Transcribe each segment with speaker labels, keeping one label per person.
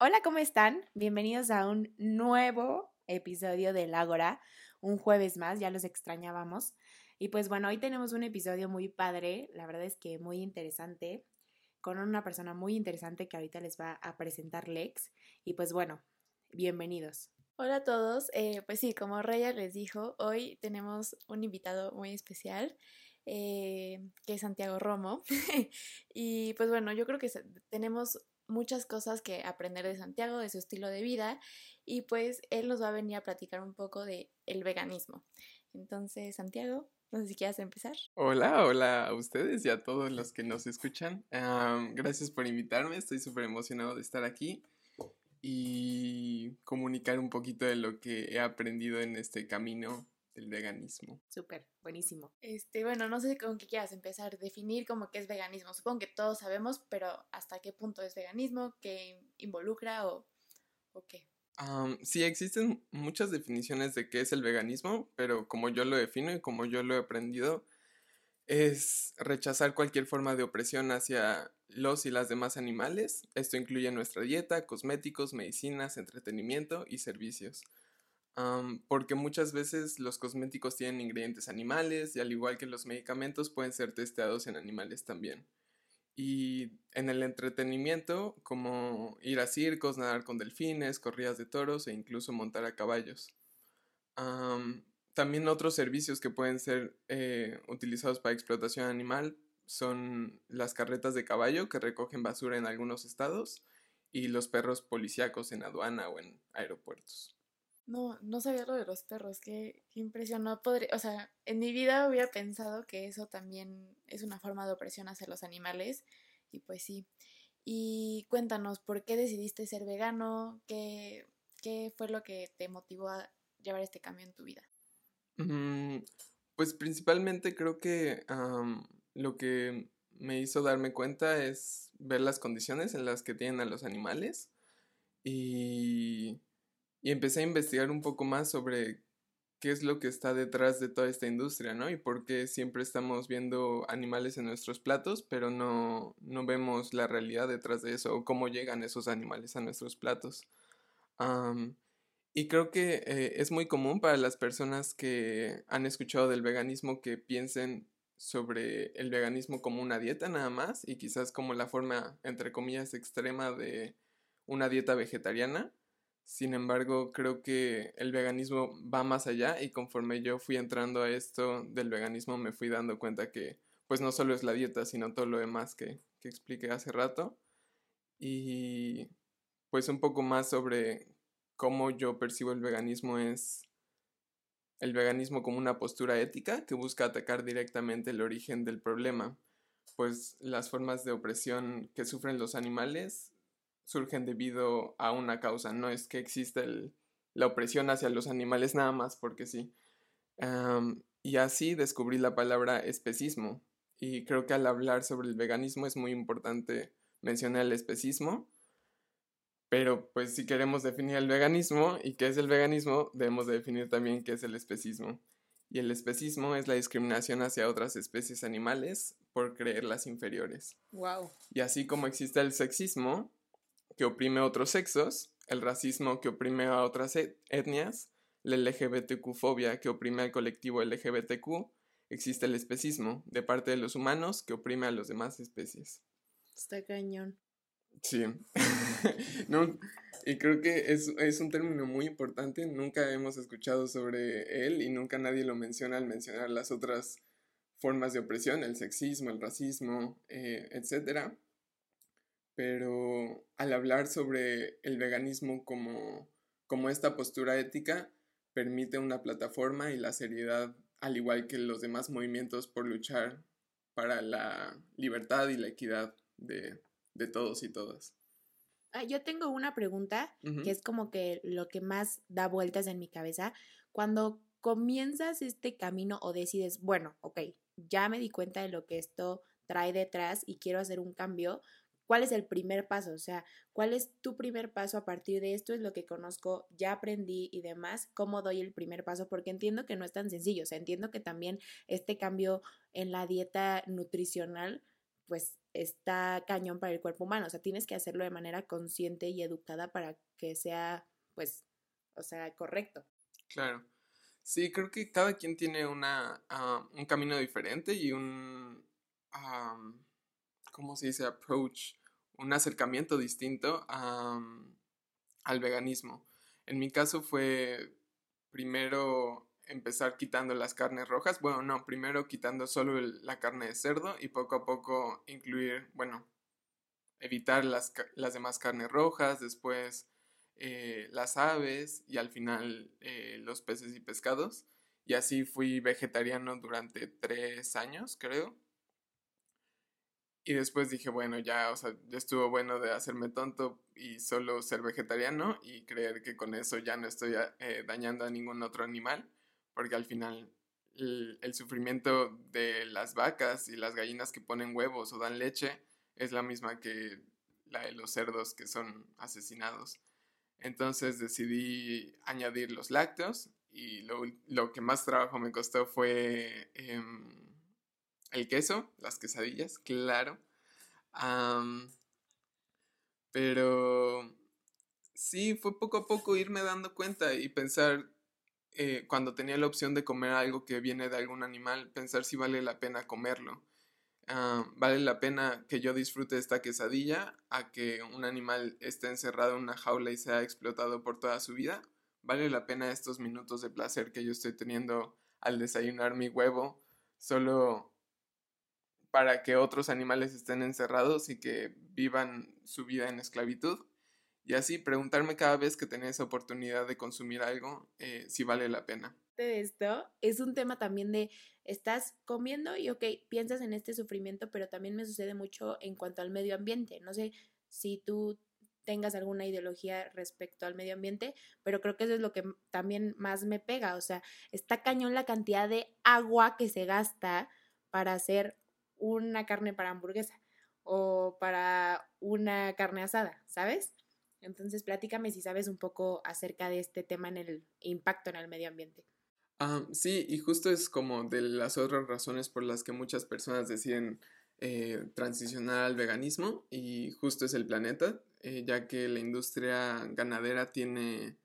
Speaker 1: Hola, ¿cómo están? Bienvenidos a un nuevo episodio del Ágora, un jueves más, ya los extrañábamos. Y pues bueno, hoy tenemos un episodio muy padre, la verdad es que muy interesante, con una persona muy interesante que ahorita les va a presentar Lex. Y pues bueno, bienvenidos.
Speaker 2: Hola a todos, eh, pues sí, como Raya les dijo, hoy tenemos un invitado muy especial. Eh, que es Santiago Romo. y pues bueno, yo creo que tenemos muchas cosas que aprender de Santiago, de su estilo de vida, y pues él nos va a venir a platicar un poco de el veganismo. Entonces, Santiago, no sé si quieras empezar.
Speaker 3: Hola, hola a ustedes y a todos los que nos escuchan. gracias por invitarme, estoy súper emocionado de estar aquí y comunicar un poquito de lo que he aprendido en este camino del veganismo.
Speaker 1: Súper, buenísimo.
Speaker 2: Este, bueno, no sé con qué quieras empezar, definir como qué es veganismo. Supongo que todos sabemos, pero ¿hasta qué punto es veganismo? ¿Qué involucra o, o qué?
Speaker 3: sí, existen muchas definiciones de qué es el veganismo, pero como yo lo defino y como yo lo he aprendido, es rechazar cualquier forma de opresión hacia los y las demás animales. Esto incluye nuestra dieta, cosméticos, medicinas, entretenimiento y servicios porque muchas veces los cosméticos tienen ingredientes animales y al igual que los medicamentos pueden ser testeados en animales también. Y en el entretenimiento, como ir a circos, nadar con delfines, corridas de toros e incluso montar a caballos. también otros servicios que pueden ser eh, utilizados para explotación animal son las carretas de caballo que recogen basura en algunos estados y los perros policíacos en aduana o en aeropuertos.
Speaker 2: No, no sabía lo de los perros, qué, qué impresión. No podría, o sea, en mi vida hubiera pensado que eso también es una forma de opresión hacia los animales, y pues sí. Y cuéntanos, ¿por qué decidiste ser vegano? ¿Qué, qué fue lo que te motivó a llevar este cambio en tu vida?
Speaker 3: Mm, pues principalmente creo que lo que me hizo darme cuenta es ver las condiciones en las que tienen a los animales y y empecé a investigar un poco más sobre qué es lo que está detrás de toda esta industria, ¿no? Y por qué siempre estamos viendo animales en nuestros platos, pero no, no vemos la realidad detrás de eso o cómo llegan esos animales a nuestros platos. y creo que eh, es muy común para las personas que han escuchado del veganismo que piensen sobre el veganismo como una dieta nada más y quizás como la forma, entre comillas, extrema de una dieta vegetariana sin embargo, creo que el veganismo va más allá y conforme yo fui entrando a esto del veganismo me fui dando cuenta que pues no solo es la dieta, sino todo lo demás que, que expliqué hace rato. Y pues un poco más sobre cómo yo percibo el veganismo es el veganismo como una postura ética que busca atacar directamente el origen del problema, pues las formas de opresión que sufren los animales surgen debido a una causa, no es que exista la opresión hacia los animales nada más porque sí. y así descubrí la palabra especismo y creo que al hablar sobre el veganismo es muy importante mencionar el especismo, pero pues si queremos definir el veganismo y qué es el veganismo, debemos definir también qué es el especismo. Y el especismo es la discriminación hacia otras especies animales por creerlas inferiores.
Speaker 1: Wow.
Speaker 3: Y así como existe el sexismo, que oprime a otros sexos, el racismo que oprime a otras e-, etnias, la LGBTQ-fobia que oprime al colectivo LGBTQ, existe el especismo de parte de los humanos que oprime a las demás especies.
Speaker 1: Está cañón.
Speaker 3: Sí. y creo que es, es, un término muy importante. Nunca hemos escuchado sobre él y nunca nadie lo menciona al mencionar las otras formas de opresión, el sexismo, el racismo, eh, etc pero al hablar sobre el veganismo como, como esta postura ética, permite una plataforma y la seriedad, al igual que los demás movimientos por luchar para la libertad y la equidad de, de todos y todas.
Speaker 1: Ah, yo tengo una pregunta que es como que lo que más da vueltas en mi cabeza. Cuando comienzas este camino o decides, bueno, ok, ya me di cuenta de lo que esto trae detrás y quiero hacer un cambio, ¿Cuál es el primer paso? O sea, ¿cuál es tu primer paso a partir de esto? Es lo que conozco, ya aprendí y demás. ¿Cómo doy el primer paso? Porque entiendo que no es tan sencillo. O sea, entiendo que también este cambio en la dieta nutricional, pues está cañón para el cuerpo humano. O sea, tienes que hacerlo de manera consciente y educada para que sea, pues, o sea, correcto.
Speaker 3: Claro. Sí, creo que cada quien tiene una, ah, un camino diferente y un, ¿cómo se dice? Approach, un acercamiento distinto al veganismo. En mi caso fue primero empezar quitando las carnes rojas. Bueno, no, primero quitando solo la carne de cerdo y poco a poco incluir, bueno, evitar las, las demás carnes rojas, después eh, las aves y al final eh, los peces y pescados. Y así fui vegetariano durante tres años, creo. Y después dije, bueno, ya, o sea, ya estuvo bueno de hacerme tonto y solo ser vegetariano y creer que con eso ya no estoy eh, dañando a ningún otro animal porque al final el, sufrimiento de las vacas y las gallinas que ponen huevos o dan leche es la misma que la de los cerdos que son asesinados. Entonces decidí añadir los lácteos y lo, que más trabajo me costó fue em, el queso, las quesadillas, claro. pero sí, fue poco a poco irme dando cuenta y pensar eh, cuando tenía la opción de comer algo que viene de algún animal, pensar si vale la pena comerlo. Ah, vale la pena que yo disfrute esta quesadilla a que un animal esté encerrado en una jaula y sea explotado por toda su vida. Vale la pena estos minutos de placer que yo estoy teniendo al desayunar mi huevo solo para que otros animales estén encerrados y que vivan su vida en esclavitud. Y así preguntarme cada vez que tenés oportunidad de consumir algo eh, si vale la pena.
Speaker 1: De esto es un tema también de estás comiendo y ok, piensas en este sufrimiento, pero también me sucede mucho en cuanto al medio ambiente. No sé si tú tengas alguna ideología respecto al medio ambiente, pero creo que eso es lo que también más me pega. O sea, está cañón la cantidad de agua que se gasta para hacer una carne para hamburguesa o para una carne asada, ¿sabes? Entonces, platícame si sabes un poco acerca de este tema en el impacto en el medio ambiente.
Speaker 3: Ah, sí, y justo es como de las otras razones por las que muchas personas deciden eh, transicionar al veganismo y justo es el planeta, eh, ya que la industria ganadera tiene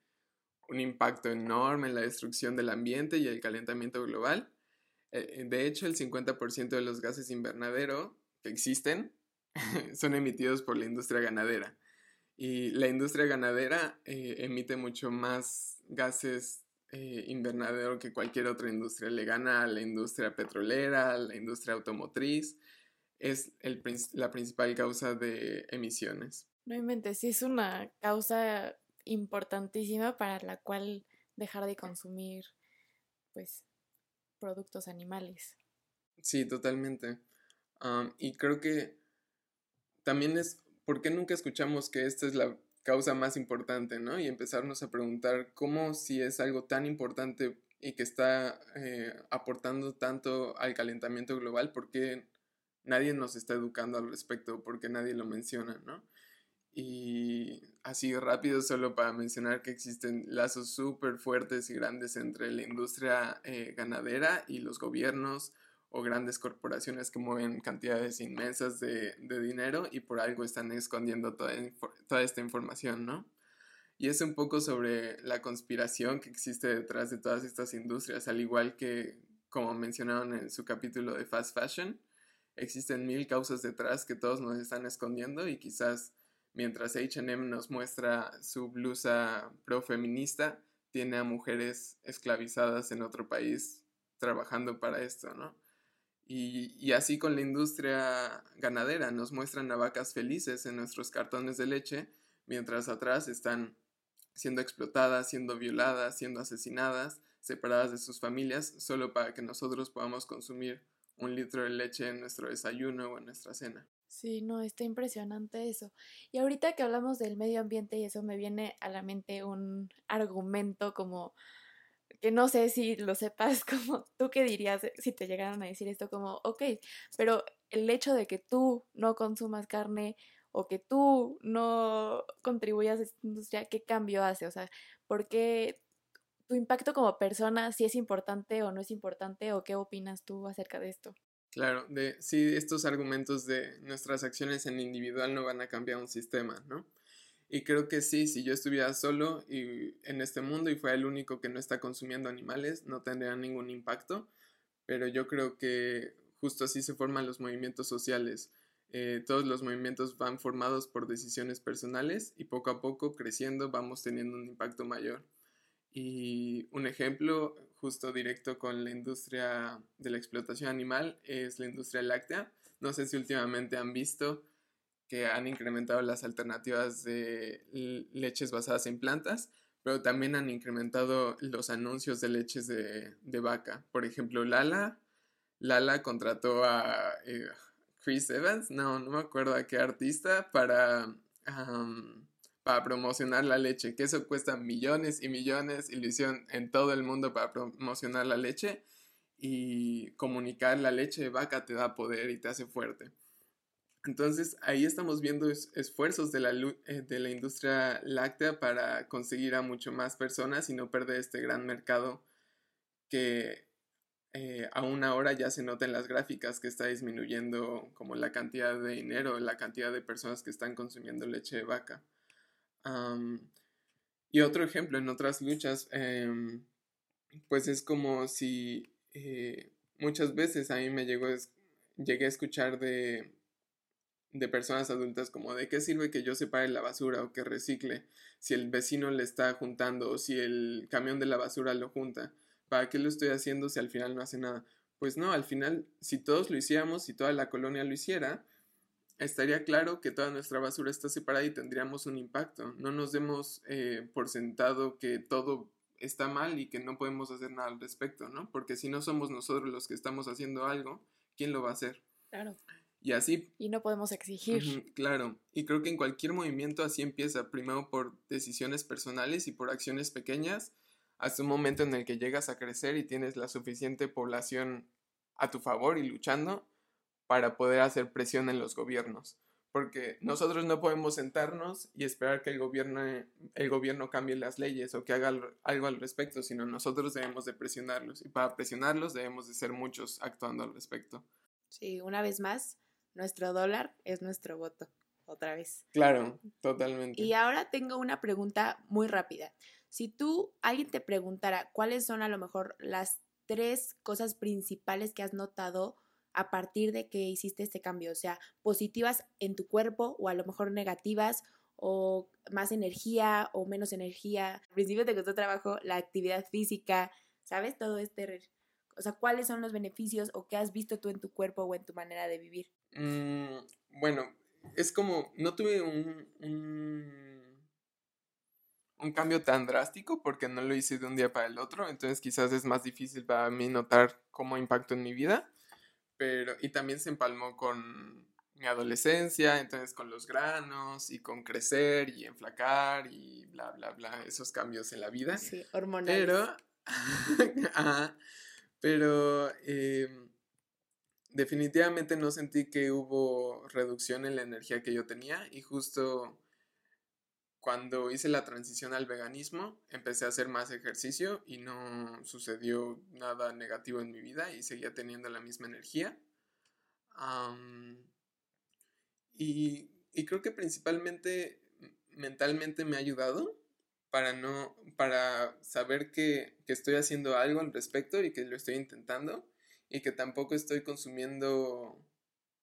Speaker 3: un impacto enorme en la destrucción del ambiente y el calentamiento global. Eh, de hecho, el 50% de los gases invernadero que existen son emitidos por la industria ganadera. Y la industria ganadera eh, emite mucho más gases eh, invernadero que cualquier otra industria. Le gana a la industria petrolera, a la industria automotriz. Es el, la principal causa de emisiones.
Speaker 2: No inventes, sí es una causa importantísima para la cual dejar de consumir pues productos animales.
Speaker 3: Sí, totalmente. y creo que también es ¿por qué nunca escuchamos que esta es la causa más importante, ¿no? Y empezarnos a preguntar cómo si es algo tan importante y que está eh, aportando tanto al calentamiento global, ¿por qué nadie nos está educando al respecto? ¿Por qué nadie lo menciona, ¿no? Y así rápido, solo para mencionar que existen lazos súper fuertes y grandes entre la industria eh, ganadera y los gobiernos, o grandes corporaciones que mueven cantidades inmensas de, dinero y por algo están escondiendo toda, toda esta información, ¿no? Y es un poco sobre la conspiración que existe detrás de todas estas industrias, al igual que, como mencionaron en su capítulo de Fast Fashion, existen mil causas detrás que todos nos están escondiendo y quizás mientras HM nos muestra su blusa pro-feminista, tiene a mujeres esclavizadas en otro país trabajando para esto, ¿no? Y, así con la industria ganadera, nos muestran a vacas felices en nuestros cartones de leche, mientras atrás están siendo explotadas, siendo violadas, siendo asesinadas, separadas de sus familias, solo para que nosotros podamos consumir un litro de leche en nuestro desayuno o en nuestra cena.
Speaker 2: Sí, no, está impresionante eso. Y ahorita que hablamos del medio ambiente y eso me viene a la mente un argumento como que no sé si lo sepas, como tú qué dirías si te llegaran a decir esto como, ok, pero el hecho de que tú no consumas carne o que tú no contribuyas a esta industria, ¿qué cambio hace? O sea, ¿por qué tu impacto como persona, si es importante o no es importante, o qué opinas tú acerca de esto?
Speaker 3: Claro, de sí, estos argumentos de nuestras acciones en individual no van a cambiar un sistema, ¿no? Y creo que sí, si yo estuviera solo y en este mundo y fuera el único que no está consumiendo animales, no tendría ningún impacto. Pero yo creo que justo así se forman los movimientos sociales. Eh, todos los movimientos van formados por decisiones personales y poco a poco creciendo vamos teniendo un impacto mayor. Y un ejemplo justo directo con la industria de la explotación animal es la industria láctea. No sé si últimamente han visto que han incrementado las alternativas de leches basadas en plantas, pero también han incrementado los anuncios de leches de, vaca. Por ejemplo, Lala, Lala contrató a eh, Chris Evans, no, no me acuerdo a qué artista, para, para promocionar la leche, que eso cuesta millones y millones, ilusión en todo el mundo para promocionar la leche y comunicar la leche de vaca te da poder y te hace fuerte. Entonces ahí estamos viendo esfuerzos de la, eh, de la industria láctea para conseguir a mucho más personas y no perder este gran mercado que eh, aún ahora ya se nota en las gráficas que está disminuyendo como la cantidad de dinero, la cantidad de personas que están consumiendo leche de vaca. Y otro ejemplo en otras luchas, em, pues es como si eh, muchas veces a mí me llegó, llegué a escuchar de de personas adultas como de qué sirve que yo separe la basura o que recicle si el vecino le está juntando o si el camión de la basura lo junta. ¿Para qué lo estoy haciendo si al final no hace nada? Pues no, al final si todos lo hiciéramos, si toda la colonia lo hiciera, estaría claro que toda nuestra basura está separada y tendríamos un impacto. No nos demos eh, por sentado que todo está mal y que no podemos hacer nada al respecto, ¿no? Porque si no somos nosotros los que estamos haciendo algo, ¿quién lo va a hacer? Claro. Y así.
Speaker 2: Y no podemos exigir.
Speaker 3: claro. Y creo que en cualquier movimiento así empieza, primero por decisiones personales y por acciones pequeñas, hasta un momento en el que llegas a crecer y tienes la suficiente población a tu favor y luchando para poder hacer presión en los gobiernos. Porque nosotros no podemos sentarnos y esperar que el gobierno, el gobierno cambie las leyes o que haga algo al respecto, sino nosotros debemos de presionarlos. Y para presionarlos debemos de ser muchos actuando al respecto.
Speaker 1: Sí, una vez más, nuestro dólar es nuestro voto, otra vez.
Speaker 3: Claro, totalmente.
Speaker 1: Y ahora tengo una pregunta muy rápida. Si tú, alguien te preguntara cuáles son a lo mejor las tres cosas principales que has notado a partir de que hiciste este cambio, o sea, positivas en tu cuerpo o a lo mejor negativas o más energía o menos energía. Al principio te costó trabajo la actividad física, ¿sabes? Todo este o sea, ¿cuáles son los beneficios o qué has visto tú en tu cuerpo o en tu manera de vivir?
Speaker 3: Mm, bueno, es como, no tuve un, un, un, cambio tan drástico porque no lo hice de un día para el otro, entonces quizás es más difícil para mí notar cómo impacto en mi vida, pero, y también se empalmó con mi adolescencia, entonces con los granos y con crecer y enflacar y bla, bla, bla, esos cambios en la vida. Sí, hormonales. Pero, Pero em, definitivamente no sentí que hubo reducción en la energía que yo tenía y justo cuando hice la transición al veganismo empecé a hacer más ejercicio y no sucedió nada negativo en mi vida y seguía teniendo la misma energía. y, y creo que principalmente mentalmente me ha ayudado para no, para saber que, estoy haciendo algo al respecto y que lo estoy intentando y que tampoco estoy consumiendo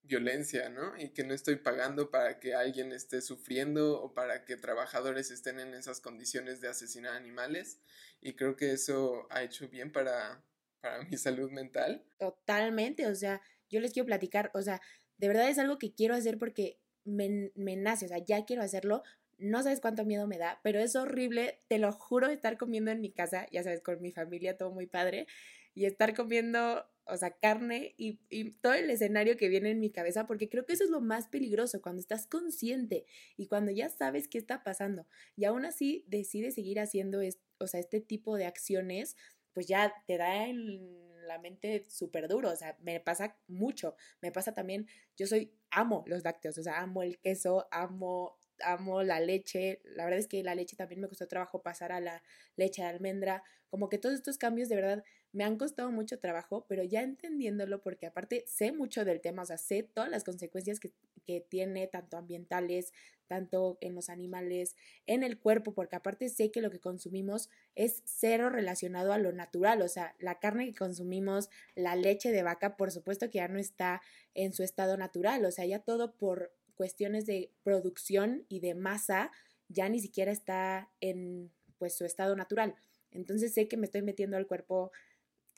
Speaker 3: violencia, ¿no? Y que no estoy pagando para que alguien esté sufriendo o para que trabajadores estén en esas condiciones de asesinar animales. Y creo que eso ha hecho bien para, para mi salud mental.
Speaker 1: Totalmente, o sea, yo les quiero platicar, o sea, de verdad es algo que quiero hacer porque me, me nace, o sea, ya quiero hacerlo, no sabes cuánto miedo me da, pero es horrible, te lo juro, estar comiendo en mi casa, ya sabes, con mi familia, todo muy padre, y estar comiendo, o sea, carne y, todo el escenario que viene en mi cabeza, porque creo que eso es lo más peligroso, cuando estás consciente y cuando ya sabes qué está pasando, y aún así decides seguir haciendo, o sea, este tipo de acciones, pues ya te da en la mente súper duro, o sea, me pasa mucho, me pasa también, yo soy, amo los lácteos, o sea, amo el queso, amo amo la leche, la verdad es que la leche también me costó trabajo pasar a la leche de almendra, como que todos estos cambios de verdad me han costado mucho trabajo, pero ya entendiéndolo, porque aparte sé mucho del tema, o sea, sé todas las consecuencias que, que tiene, tanto ambientales, tanto en los animales, en el cuerpo, porque aparte sé que lo que consumimos es cero relacionado a lo natural, o sea, la carne que consumimos, la leche de vaca, por supuesto que ya no está en su estado natural, o sea, ya todo por cuestiones de producción y de masa ya ni siquiera está en pues su estado natural. Entonces sé que me estoy metiendo al cuerpo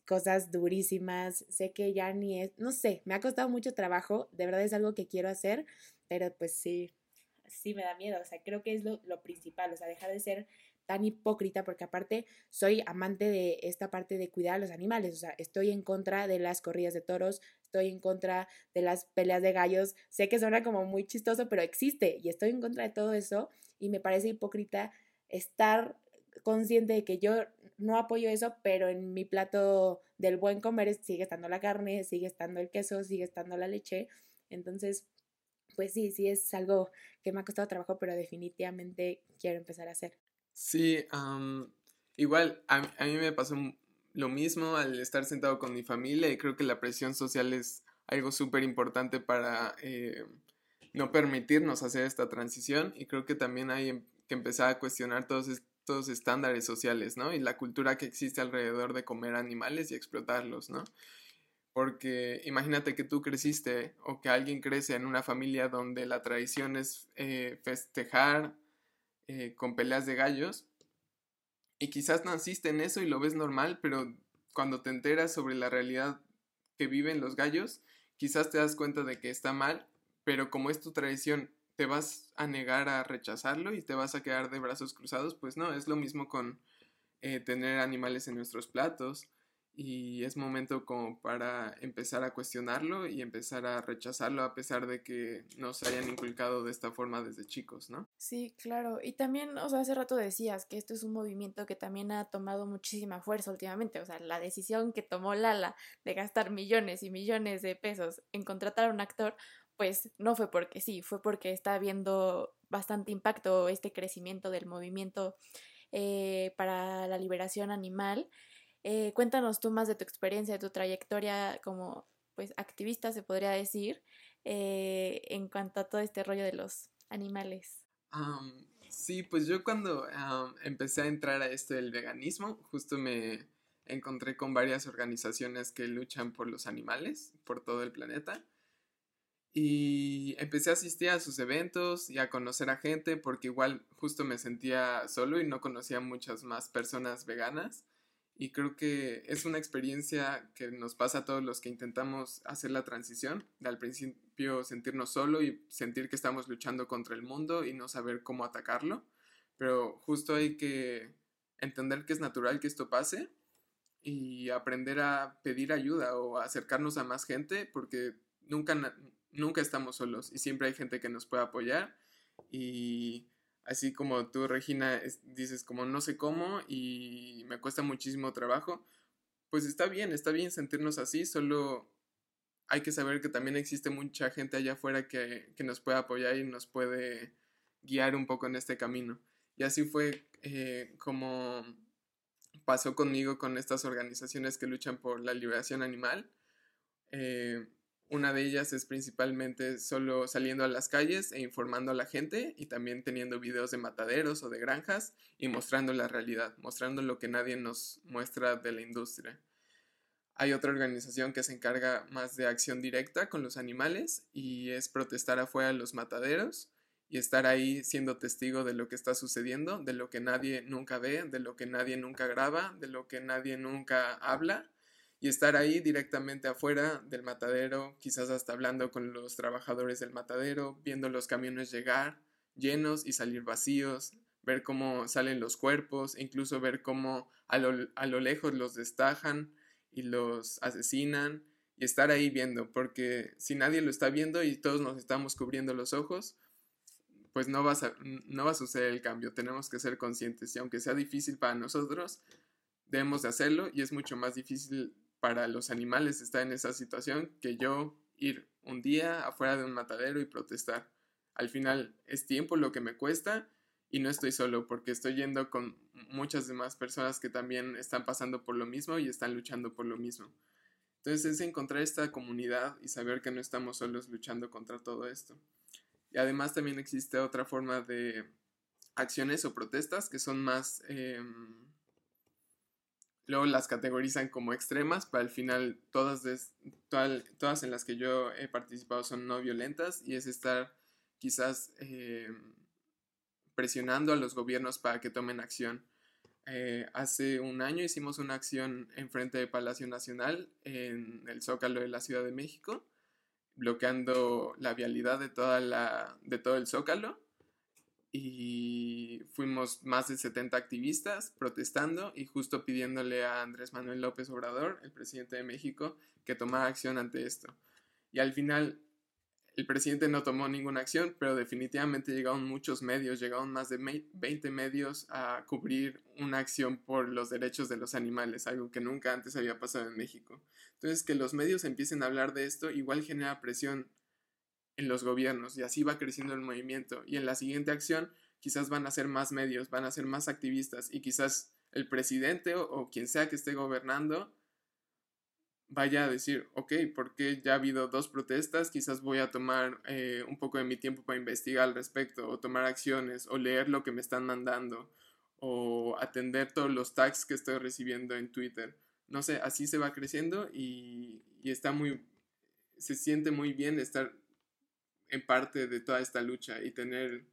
Speaker 1: cosas durísimas, sé que ya ni es, no sé, me ha costado mucho trabajo, de verdad es algo que quiero hacer, pero pues sí, sí me da miedo, o sea, creo que es lo, lo principal, o sea, dejar de ser tan hipócrita porque aparte soy amante de esta parte de cuidar a los animales, o sea, estoy en contra de las corridas de toros, estoy en contra de las peleas de gallos, sé que suena como muy chistoso, pero existe y estoy en contra de todo eso y me parece hipócrita estar consciente de que yo no apoyo eso, pero en mi plato del buen comer sigue estando la carne, sigue estando el queso, sigue estando la leche. Entonces, pues sí, sí es algo que me ha costado trabajo, pero definitivamente quiero empezar a hacer.
Speaker 3: Sí, igual a, mí me pasó lo mismo al estar sentado con mi familia y creo que la presión social es algo súper importante para eh, no permitirnos hacer esta transición y creo que también hay que empezar a cuestionar todos estos estándares sociales, ¿no? Y la cultura que existe alrededor de comer animales y explotarlos, ¿no? Porque imagínate que tú creciste o que alguien crece en una familia donde la tradición es eh, festejar eh, con peleas de gallos y quizás naciste en eso y lo ves normal, pero cuando te enteras sobre la realidad que viven los gallos, quizás te das cuenta de que está mal, pero como es tu tradición te vas a negar a rechazarlo y te vas a quedar de brazos cruzados, pues no, es lo mismo con eh, tener animales en nuestros platos y es momento como para empezar a cuestionarlo y empezar a rechazarlo a pesar de que nos hayan inculcado de esta forma desde chicos, ¿no?
Speaker 2: Sí, claro. Y también, o sea, hace rato decías que esto es un movimiento que también ha tomado muchísima fuerza últimamente, o sea, la decisión que tomó Lala de gastar millones y millones de pesos en contratar a un actor, pues no fue porque sí, fue porque está habiendo bastante impacto este crecimiento del movimiento eh, para la liberación animal. Eh, cuéntanos tú más de tu experiencia, de tu trayectoria como pues activista, se podría decir, eh, en cuanto a todo este rollo de los animales.
Speaker 3: sí, pues yo cuando empecé a entrar a esto del veganismo, justo me encontré con varias organizaciones que luchan por los animales, por todo el planeta. Y empecé a asistir a sus eventos y a conocer a gente porque igual justo me sentía solo y no conocía muchas más personas veganas. Y creo que es una experiencia que nos pasa a todos los que intentamos hacer la transición, de al principio sentirnos solo y sentir que estamos luchando contra el mundo y no saber cómo atacarlo. Pero justo hay que entender que es natural que esto pase y aprender a pedir ayuda o acercarnos a más gente porque nunca nunca estamos solos y siempre hay gente que nos puede apoyar y así como tú Regina dices como no sé cómo y me cuesta muchísimo trabajo, pues está bien, está bien sentirnos así, solo hay que saber que también existe mucha gente allá afuera que, nos puede apoyar y nos puede guiar un poco en este camino. Y así fue eh, como pasó conmigo con estas organizaciones que luchan por la liberación animal. Eh, una de ellas es principalmente solo saliendo a las calles e informando a la gente y también teniendo videos de mataderos o de granjas y mostrando la realidad, mostrando lo que nadie nos muestra de la industria. Hay otra organización que se encarga más de acción directa con los animales y es protestar afuera de los mataderos y estar ahí siendo testigo de lo que está sucediendo, de lo que nadie nunca ve, de lo que nadie nunca graba, de lo que nadie nunca habla y estar ahí directamente afuera del matadero, quizás hasta hablando con los trabajadores del matadero, viendo los camiones llegar llenos y salir vacíos, ver cómo salen los cuerpos, incluso ver cómo a lo, lejos los destajan y los asesinan y estar ahí viendo, porque si nadie lo está viendo y todos nos estamos cubriendo los ojos, pues no va no va a suceder el cambio, tenemos que ser conscientes y aunque sea difícil para nosotros, debemos de hacerlo y es mucho más difícil para los animales estar en esa situación que yo ir un día afuera de un matadero y protestar. Al final es tiempo lo que me cuesta y no estoy solo porque estoy yendo con muchas demás personas que también están pasando por lo mismo y están luchando por lo mismo. Entonces es encontrar esta comunidad y saber que no estamos solos luchando contra todo esto. Y además también existe otra forma de acciones o protestas que son más... Em, luego las categorizan como extremas, pero al final todas, todas en las que yo he participado son no violentas y es estar quizás em, presionando a los gobiernos para que tomen acción. Eh, hace un año hicimos una acción en frente del Palacio Nacional en el Zócalo de la Ciudad de México, bloqueando la vialidad de, toda la, de todo el Zócalo y fuimos más de 70 activistas protestando y justo pidiéndole a Andrés Manuel López Obrador, el presidente de México, que tomara acción ante esto. Y al final el presidente no tomó ninguna acción, pero definitivamente llegaron muchos medios, llegaron más de 20 medios a cubrir una acción por los derechos de los animales, algo que nunca antes había pasado en México. Entonces, que los medios empiecen a hablar de esto igual genera presión en los gobiernos y así va creciendo el movimiento. Y en la siguiente acción quizás van a ser más medios, van a ser más activistas y quizás el presidente o, quien sea que esté gobernando vaya a decir, ok, porque ya ha habido dos protestas, quizás voy a tomar eh, un poco de mi tiempo para investigar al respecto, o tomar acciones, o leer lo que me están mandando, o atender todos los tags que estoy recibiendo en Twitter. No sé, así se va creciendo y, y está muy, se siente muy bien estar en parte de toda esta lucha y tener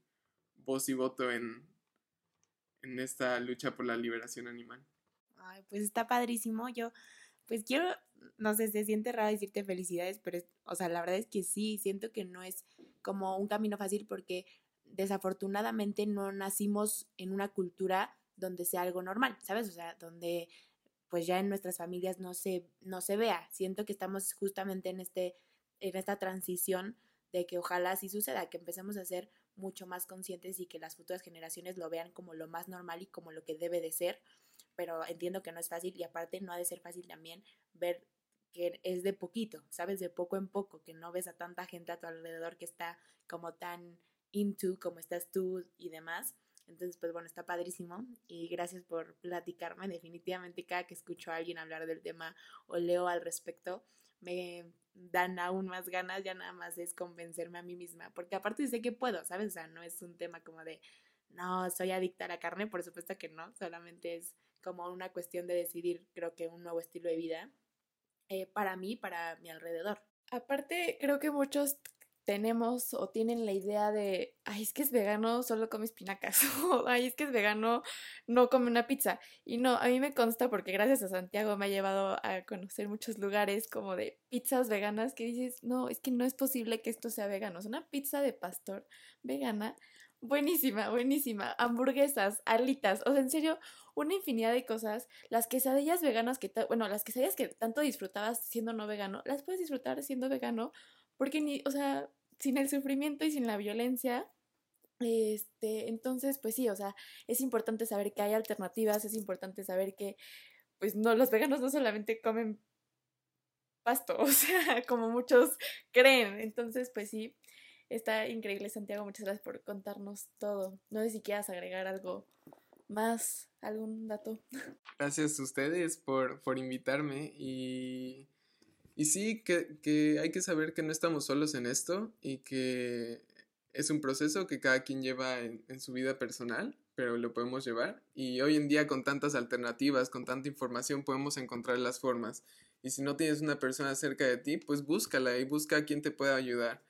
Speaker 3: voz y voto en, en esta lucha por la liberación animal.
Speaker 1: Ay, pues está padrísimo. Yo, pues quiero no sé, se siente raro decirte felicidades, pero, o sea, la verdad es que sí, siento que no es como un camino fácil porque desafortunadamente no nacimos en una cultura donde sea algo normal, ¿sabes? O sea, donde pues ya en nuestras familias no se, no se vea. Siento que estamos justamente en, este, en esta transición de que ojalá sí suceda, que empecemos a ser mucho más conscientes y que las futuras generaciones lo vean como lo más normal y como lo que debe de ser pero entiendo que no es fácil y aparte no ha de ser fácil también ver que es de poquito, ¿sabes? De poco en poco, que no ves a tanta gente a tu alrededor que está como tan into como estás tú y demás. Entonces, pues bueno, está padrísimo y gracias por platicarme. Definitivamente cada que escucho a alguien hablar del tema o leo al respecto, me dan aún más ganas, ya nada más es convencerme a mí misma, porque aparte sé que puedo, ¿sabes? O sea, no es un tema como de, no, soy adicta a la carne, por supuesto que no, solamente es como una cuestión de decidir, creo que un nuevo estilo de vida eh, para mí, para mi alrededor.
Speaker 2: Aparte, creo que muchos tenemos o tienen la idea de, ay, es que es vegano, solo come espinacas, o ay, es que es vegano, no come una pizza. Y no, a mí me consta porque gracias a Santiago me ha llevado a conocer muchos lugares como de pizzas veganas que dices, no, es que no es posible que esto sea vegano. Es una pizza de pastor vegana Buenísima, buenísima. Hamburguesas, alitas, o sea, en serio, una infinidad de cosas. Las quesadillas veganas que, bueno, las quesadillas que tanto disfrutabas siendo no vegano, las puedes disfrutar siendo vegano, porque ni, o sea, sin el sufrimiento y sin la violencia. Este, entonces, pues sí, o sea, es importante saber que hay alternativas, es importante saber que, pues no, los veganos no solamente comen pasto, o sea, como muchos creen. Entonces, pues sí, Está increíble, Santiago. Muchas gracias por contarnos todo. No sé si quieras agregar algo más, algún dato.
Speaker 3: Gracias a ustedes por, por invitarme y, y sí, que, que hay que saber que no estamos solos en esto y que es un proceso que cada quien lleva en, en, su vida personal, pero lo podemos llevar. Y hoy en día con tantas alternativas, con tanta información, podemos encontrar las formas. Y si no tienes una persona cerca de ti, pues búscala y busca a quien te pueda ayudar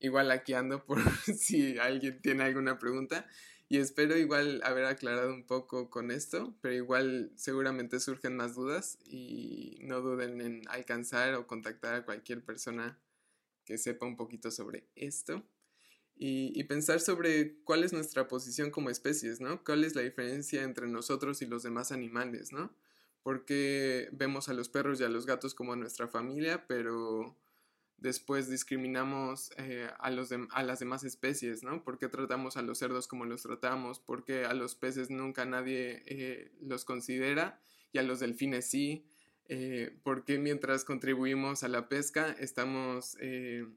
Speaker 3: igual aquí ando por si alguien tiene alguna pregunta. Y espero igual haber aclarado un poco con esto, pero igual seguramente surgen más dudas y no duden en alcanzar o contactar a cualquier persona que sepa un poquito sobre esto. Y, y, pensar sobre cuál es nuestra posición como especies, ¿no? ¿Cuál es la diferencia entre nosotros y los demás animales, ¿no? Porque vemos a los perros y a los gatos como nuestra familia, pero después discriminamos eh, a, los a las demás especies, ¿no? ¿Por qué tratamos a los cerdos como los tratamos? ¿Por qué a los peces nunca nadie eh, los considera y a los delfines sí? Eh, ¿Por qué mientras contribuimos a la pesca estamos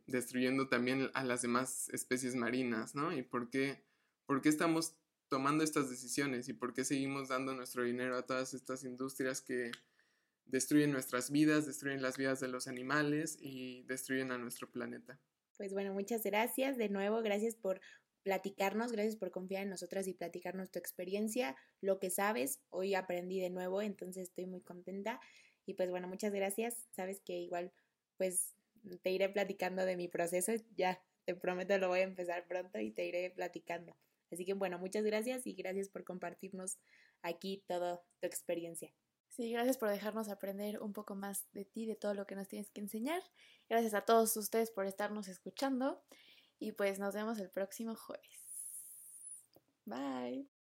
Speaker 3: destruyendo también a las demás especies marinas, ¿no? ¿Y por qué, por qué estamos tomando estas decisiones y por qué seguimos dando nuestro dinero a todas estas industrias que destruyen nuestras vidas, destruyen las vidas de los animales y destruyen a nuestro planeta.
Speaker 1: Pues bueno, muchas gracias de nuevo, gracias por platicarnos, gracias por confiar en nosotras y platicarnos tu experiencia, lo que sabes. Hoy aprendí de nuevo, entonces estoy muy contenta. Y pues bueno, muchas gracias. Sabes que igual pues te iré platicando de mi proceso. Ya, te prometo, lo voy a empezar pronto y te iré platicando. Así que bueno, muchas gracias y gracias por compartirnos aquí toda tu experiencia.
Speaker 2: Sí, gracias por dejarnos aprender un poco más de ti, de todo lo que nos tienes que enseñar. Gracias a todos ustedes por estarnos escuchando y pues nos vemos el próximo jueves. Bye.